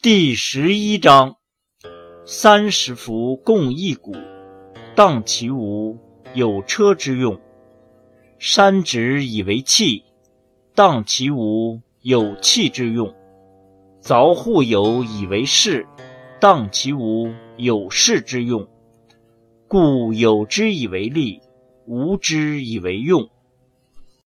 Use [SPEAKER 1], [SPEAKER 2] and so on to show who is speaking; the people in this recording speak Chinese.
[SPEAKER 1] 第十一章：三十辐共一毂，当其无，有车之用；山直以为器，当其无，有器之用；凿户有以为室，当其无，有室之用。故有之以为利，无之以为用。